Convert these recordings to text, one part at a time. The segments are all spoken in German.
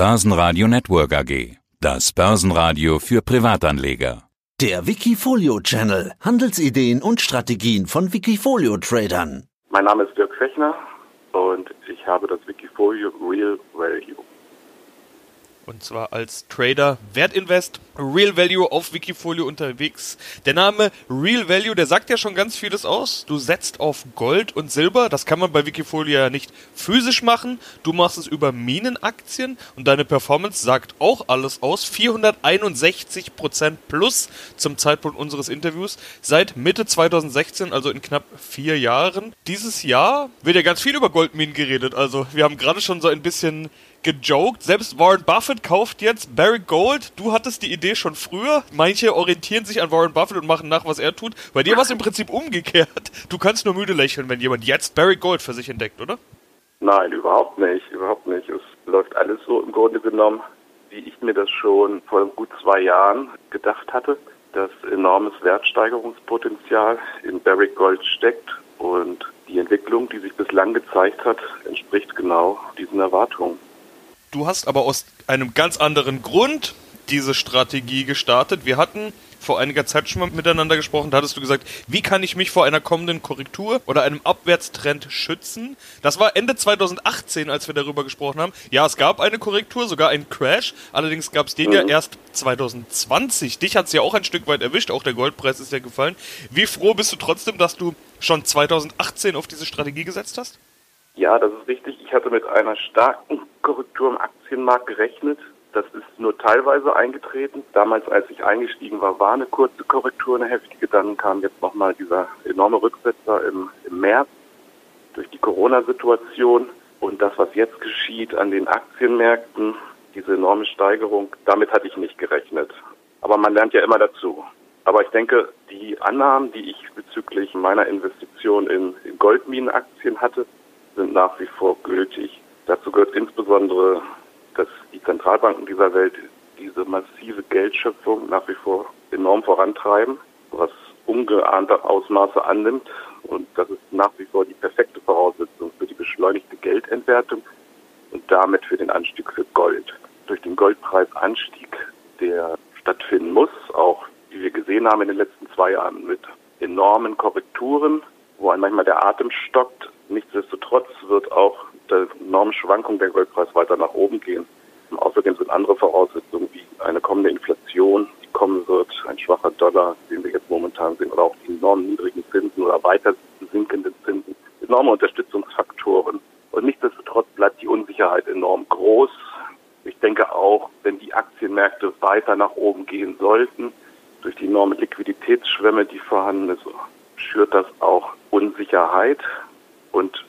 Börsenradio Network AG. Das Börsenradio für Privatanleger. Der Wikifolio Channel. Handelsideen und Strategien von Wikifolio Tradern. Mein Name ist Dirk Fechner und ich habe das Wikifolio Real Value. Und zwar als Trader Wertinvest Real Value auf Wikifolio unterwegs. Der Name Real Value, der sagt ja schon ganz vieles aus. Du setzt auf Gold und Silber. Das kann man bei Wikifolio ja nicht physisch machen. Du machst es über Minenaktien und deine Performance sagt auch alles aus. 461% plus zum Zeitpunkt unseres Interviews seit Mitte 2016, also in knapp vier Jahren. Dieses Jahr wird ja ganz viel über Goldminen geredet. Also wir haben gerade schon so ein bisschen gejoked. Selbst Warren Buffett kauft jetzt Barry Gold. Du hattest die Idee schon früher. Manche orientieren sich an Warren Buffett und machen nach, was er tut. Bei dir war es im Prinzip umgekehrt. Du kannst nur müde lächeln, wenn jemand jetzt Barry Gold für sich entdeckt, oder? Nein, überhaupt nicht. Überhaupt nicht. Es läuft alles so im Grunde genommen, wie ich mir das schon vor gut zwei Jahren gedacht hatte. Dass enormes Wertsteigerungspotenzial in Barry Gold steckt und die Entwicklung, die sich bislang gezeigt hat, entspricht genau diesen Erwartungen. Du hast aber aus einem ganz anderen Grund diese Strategie gestartet. Wir hatten vor einiger Zeit schon mal miteinander gesprochen. Da hattest du gesagt, wie kann ich mich vor einer kommenden Korrektur oder einem Abwärtstrend schützen? Das war Ende 2018, als wir darüber gesprochen haben. Ja, es gab eine Korrektur, sogar einen Crash. Allerdings gab es den mhm. ja erst 2020. Dich hat es ja auch ein Stück weit erwischt. Auch der Goldpreis ist ja gefallen. Wie froh bist du trotzdem, dass du schon 2018 auf diese Strategie gesetzt hast? Ja, das ist richtig. Ich hatte mit einer starken Korrektur im Aktienmarkt gerechnet. Das ist nur teilweise eingetreten. Damals, als ich eingestiegen war, war eine kurze Korrektur, eine heftige. Dann kam jetzt nochmal dieser enorme Rücksetzer im, im März durch die Corona-Situation. Und das, was jetzt geschieht an den Aktienmärkten, diese enorme Steigerung, damit hatte ich nicht gerechnet. Aber man lernt ja immer dazu. Aber ich denke, die Annahmen, die ich bezüglich meiner Investition in, in Goldminenaktien hatte, sind nach wie vor gültig. Dazu gehört insbesondere, dass die Zentralbanken dieser Welt diese massive Geldschöpfung nach wie vor enorm vorantreiben, was ungeahnte Ausmaße annimmt. Und das ist nach wie vor die perfekte Voraussetzung für die beschleunigte Geldentwertung und damit für den Anstieg für Gold. Durch den Goldpreisanstieg, der stattfinden muss, auch wie wir gesehen haben in den letzten zwei Jahren mit enormen Korrekturen, wo manchmal der Atem stockt, Nichtsdestotrotz wird auch der enorme Schwankung der Goldpreis weiter nach oben gehen. Außerdem sind andere Voraussetzungen wie eine kommende Inflation, die kommen wird, ein schwacher Dollar, den wir jetzt momentan sehen, oder auch die enorm niedrigen Zinsen oder weiter sinkenden Zinsen, enorme Unterstützungsfaktoren. Und nichtsdestotrotz bleibt die Unsicherheit enorm groß. Ich denke auch, wenn die Aktienmärkte weiter nach oben gehen sollten, durch die enorme Liquiditätsschwemme, die vorhanden ist, schürt das auch Unsicherheit und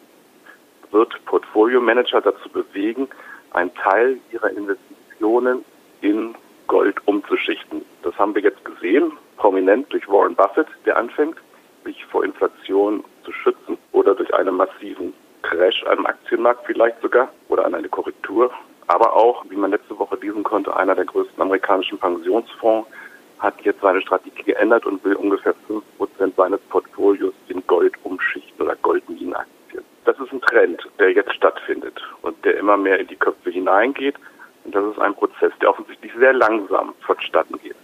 wird Portfolio-Manager dazu bewegen, einen Teil ihrer Investitionen in Gold umzuschichten. Das haben wir jetzt gesehen, prominent durch Warren Buffett, der anfängt, sich vor Inflation zu schützen oder durch einen massiven Crash am Aktienmarkt vielleicht sogar oder an eine Korrektur. Aber auch, wie man letzte Woche lesen konnte, einer der größten amerikanischen Pensionsfonds hat jetzt seine Strategie geändert und will ungefähr 5% seines Portfolios in Gold umschichten oder Goldminenaktien. Das ist ein Trend, der jetzt stattfindet und der immer mehr in die Köpfe hineingeht. Und das ist ein Prozess, der offensichtlich sehr langsam vonstatten geht.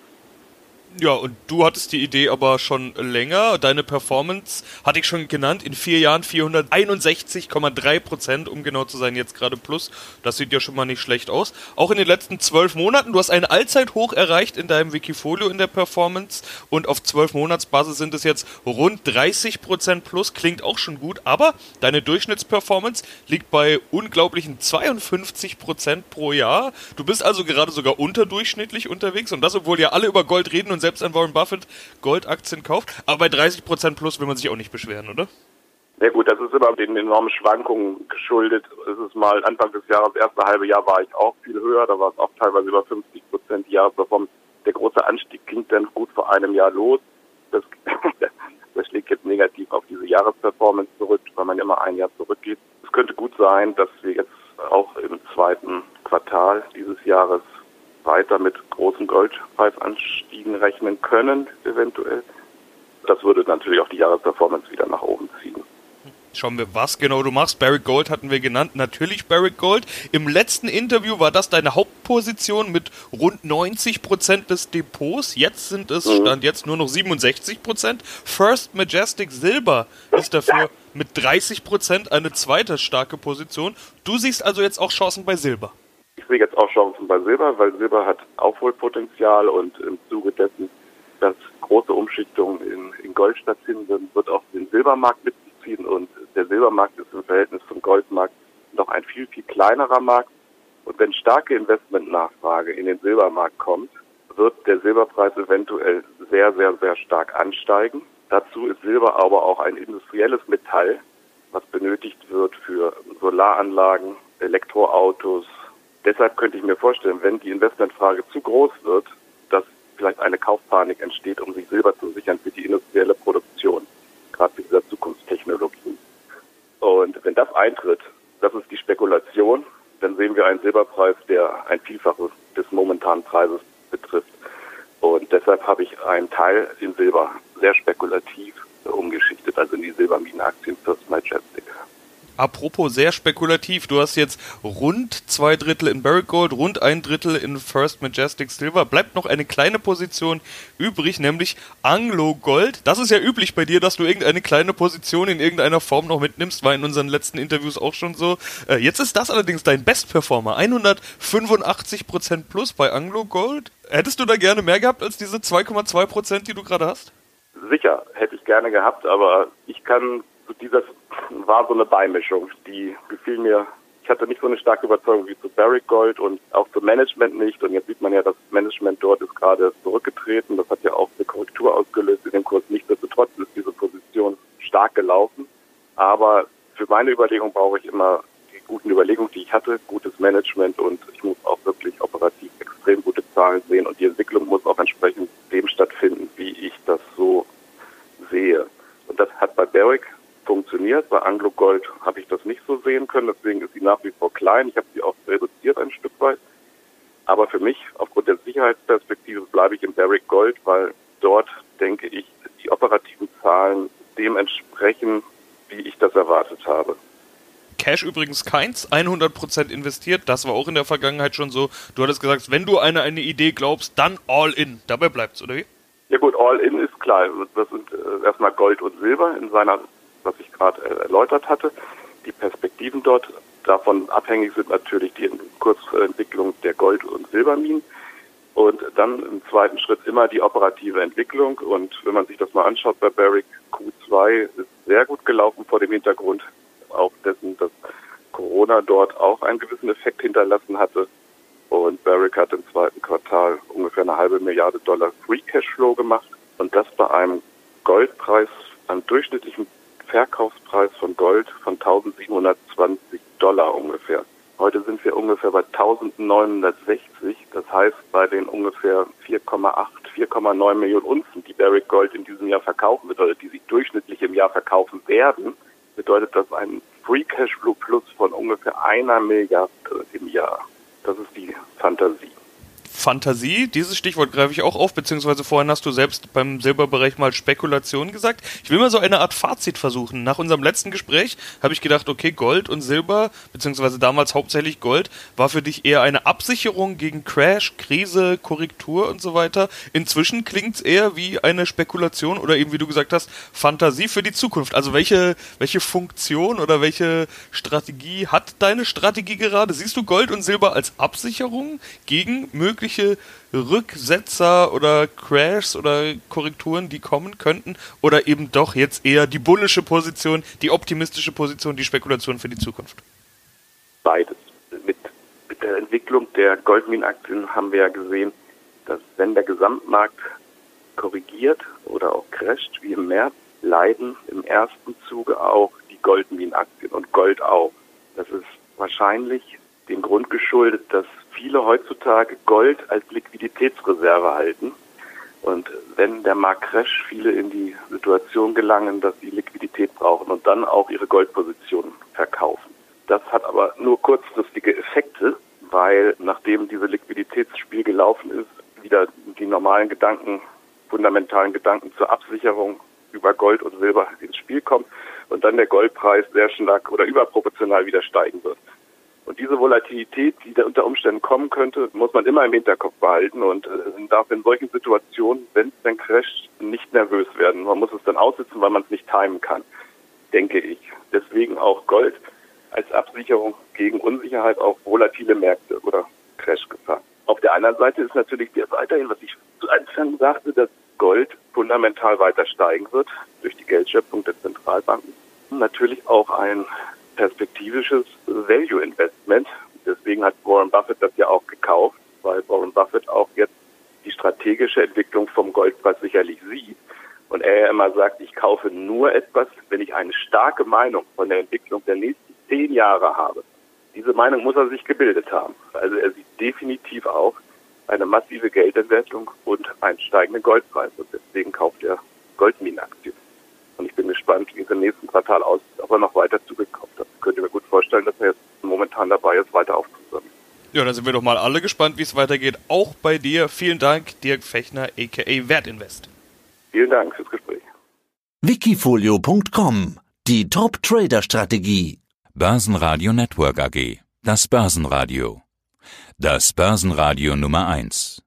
Ja, und du hattest die Idee aber schon länger. Deine Performance hatte ich schon genannt. In vier Jahren 461,3 Prozent, um genau zu sein, jetzt gerade plus. Das sieht ja schon mal nicht schlecht aus. Auch in den letzten zwölf Monaten. Du hast einen Allzeithoch erreicht in deinem Wikifolio in der Performance. Und auf zwölf Monatsbasis sind es jetzt rund 30 Prozent plus. Klingt auch schon gut. Aber deine Durchschnittsperformance liegt bei unglaublichen 52 Prozent pro Jahr. Du bist also gerade sogar unterdurchschnittlich unterwegs. Und das, obwohl ja alle über Gold reden und selbst ein Warren Buffett Goldaktien kauft. Aber bei 30% plus will man sich auch nicht beschweren, oder? Ja gut, das ist immer den enormen Schwankungen geschuldet. Es ist mal Anfang des Jahres, das erste halbe Jahr war ich auch viel höher, da war es auch teilweise über 50 Prozent die Jahresperformance. Der große Anstieg ging dann gut vor einem Jahr los. Das, das schlägt jetzt negativ auf diese Jahresperformance zurück, weil man immer ein Jahr zurückgeht. Es könnte gut sein, dass wir jetzt auch im zweiten Quartal dieses Jahres weiter mit großen Goldpreisanstiegen rechnen können, eventuell. Das würde natürlich auch die Jahresperformance wieder nach oben ziehen. Schauen wir, was genau du machst. Barrick Gold hatten wir genannt. Natürlich Barrick Gold. Im letzten Interview war das deine Hauptposition mit rund 90 Prozent des Depots. Jetzt sind es, mhm. stand jetzt nur noch 67 Prozent. First Majestic Silber ist dafür mit 30 Prozent eine zweite starke Position. Du siehst also jetzt auch Chancen bei Silber. Ich sehe jetzt auch Chancen bei Silber, weil Silber hat Aufholpotenzial und im Zuge dessen, dass große Umschichtungen in, in Gold stattfinden, wird auch den Silbermarkt mitziehen und der Silbermarkt ist im Verhältnis zum Goldmarkt noch ein viel, viel kleinerer Markt. Und wenn starke Investmentnachfrage in den Silbermarkt kommt, wird der Silberpreis eventuell sehr, sehr, sehr stark ansteigen. Dazu ist Silber aber auch ein industrielles Metall, was benötigt wird für Solaranlagen, Elektroautos. Deshalb könnte ich mir vorstellen, wenn die Investmentfrage zu groß wird, dass vielleicht eine Kaufpanik entsteht, um sich Silber zu sichern für die industrielle Produktion, gerade für dieser Zukunftstechnologie. Und wenn das eintritt, das ist die Spekulation, dann sehen wir einen Silberpreis, der ein Vielfaches des momentanen Preises betrifft. Und deshalb habe ich einen Teil in Silber sehr spekulativ umgeschichtet, also in die Silberminenaktien First Majestic. Apropos sehr spekulativ, du hast jetzt rund zwei Drittel in Barrick Gold, rund ein Drittel in First Majestic Silver. Bleibt noch eine kleine Position übrig, nämlich Anglo Gold. Das ist ja üblich bei dir, dass du irgendeine kleine Position in irgendeiner Form noch mitnimmst, war in unseren letzten Interviews auch schon so. Äh, jetzt ist das allerdings dein Bestperformer. 185% plus bei Anglo Gold. Hättest du da gerne mehr gehabt als diese 2,2%, die du gerade hast? Sicher, hätte ich gerne gehabt, aber ich kann dieser war so eine Beimischung, die gefiel mir. Ich hatte nicht so eine starke Überzeugung wie zu Barrick Gold und auch zum Management nicht. Und jetzt sieht man ja, das Management dort ist gerade zurückgetreten. Das hat ja auch eine Korrektur ausgelöst in dem Kurs. Nichtsdestotrotz ist diese Position stark gelaufen. Aber für meine Überlegung brauche ich immer die guten Überlegungen, die ich hatte, gutes Management und ich muss auch wirklich operativ extrem gute Zahlen sehen und die Entwicklung muss auch entsprechend dem stattfinden, wie ich das so sehe. Und das hat bei Barrick funktioniert. Bei Anglo Gold habe ich das nicht so sehen können, deswegen ist sie nach wie vor klein. Ich habe sie auch reduziert ein Stück weit. Aber für mich, aufgrund der Sicherheitsperspektive, bleibe ich im Barrick Gold, weil dort, denke ich, die operativen Zahlen dem entsprechen, wie ich das erwartet habe. Cash übrigens keins, 100% investiert. Das war auch in der Vergangenheit schon so. Du hattest gesagt, wenn du eine, eine Idee glaubst, dann all in. Dabei bleibt's, oder wie? Ja gut, all in ist klar. Das sind äh, erstmal Gold und Silber in seiner was ich gerade äh, erläutert hatte. Die Perspektiven dort davon abhängig sind natürlich die Kursentwicklung der Gold- und Silberminen. Und dann im zweiten Schritt immer die operative Entwicklung. Und wenn man sich das mal anschaut bei Barrick, Q2 ist sehr gut gelaufen vor dem Hintergrund auch dessen, dass Corona dort auch einen gewissen Effekt hinterlassen hatte. Und Barrick hat im zweiten Quartal ungefähr eine halbe Milliarde Dollar Free Cashflow gemacht. Und das bei einem Goldpreis, einem durchschnittlichen Verkaufspreis von Gold von 1720 Dollar ungefähr. Heute sind wir ungefähr bei 1960. Das heißt, bei den ungefähr 4,8, 4,9 Millionen Unzen, die Barrick Gold in diesem Jahr verkaufen wird oder die sie durchschnittlich im Jahr verkaufen werden, bedeutet das ein Free Cashflow Plus von ungefähr einer Milliarde im Jahr. Das ist die Fantasie. Fantasie, dieses Stichwort greife ich auch auf, beziehungsweise vorhin hast du selbst beim Silberbereich mal Spekulation gesagt. Ich will mal so eine Art Fazit versuchen. Nach unserem letzten Gespräch habe ich gedacht, okay, Gold und Silber, beziehungsweise damals hauptsächlich Gold, war für dich eher eine Absicherung gegen Crash, Krise, Korrektur und so weiter. Inzwischen klingt es eher wie eine Spekulation oder eben, wie du gesagt hast, Fantasie für die Zukunft. Also welche, welche Funktion oder welche Strategie hat deine Strategie gerade? Siehst du Gold und Silber als Absicherung gegen mögliche mögliche Rücksetzer oder Crashs oder Korrekturen, die kommen könnten? Oder eben doch jetzt eher die bullische Position, die optimistische Position, die Spekulation für die Zukunft? Beides. Mit, mit der Entwicklung der Goldminenaktien haben wir ja gesehen, dass wenn der Gesamtmarkt korrigiert oder auch crasht, wie im März, leiden im ersten Zuge auch die Goldminenaktien und Gold auch. Das ist wahrscheinlich dem Grund geschuldet, dass viele heutzutage Gold als Liquiditätsreserve halten. Und wenn der Markt crasht, viele in die Situation gelangen, dass sie Liquidität brauchen und dann auch ihre Goldpositionen verkaufen. Das hat aber nur kurzfristige Effekte, weil nachdem diese Liquiditätsspiel gelaufen ist, wieder die normalen Gedanken, fundamentalen Gedanken zur Absicherung über Gold und Silber ins Spiel kommen. und dann der Goldpreis sehr stark oder überproportional wieder steigen wird. Und diese Volatilität, die da unter Umständen kommen könnte, muss man immer im Hinterkopf behalten und äh, darf in solchen Situationen, wenn es dann crasht, nicht nervös werden. Man muss es dann aussitzen, weil man es nicht timen kann, denke ich. Deswegen auch Gold als Absicherung gegen Unsicherheit auf volatile Märkte oder Crashgefahr. Auf der anderen Seite ist natürlich der weiterhin, was ich zu Anfang sagte, dass Gold fundamental weiter steigen wird durch die Geldschöpfung der Zentralbanken. Natürlich auch ein perspektivisches Value Investment. Deswegen hat Warren Buffett das ja auch gekauft, weil Warren Buffett auch jetzt die strategische Entwicklung vom Goldpreis sicherlich sieht. Und er ja immer sagt, ich kaufe nur etwas, wenn ich eine starke Meinung von der Entwicklung der nächsten zehn Jahre habe. Diese Meinung muss er sich gebildet haben. Also er sieht definitiv auch eine massive Geldentwertung und einen steigenden Goldpreis. Und deswegen kauft er Goldminenaktien. Und ich bin gespannt, wie es im nächsten Quartal aussieht, ob er noch weiter zugekauft hat. Ich könnte mir gut vorstellen, dass er jetzt momentan dabei ist, weiter aufzusammeln. Ja, dann sind wir doch mal alle gespannt, wie es weitergeht. Auch bei dir. Vielen Dank, Dirk Fechner, a.k.a. Wertinvest. Vielen Dank fürs Gespräch. Wikifolio.com Die Top-Trader-Strategie. Börsenradio Network AG. Das Börsenradio. Das Börsenradio Nummer 1.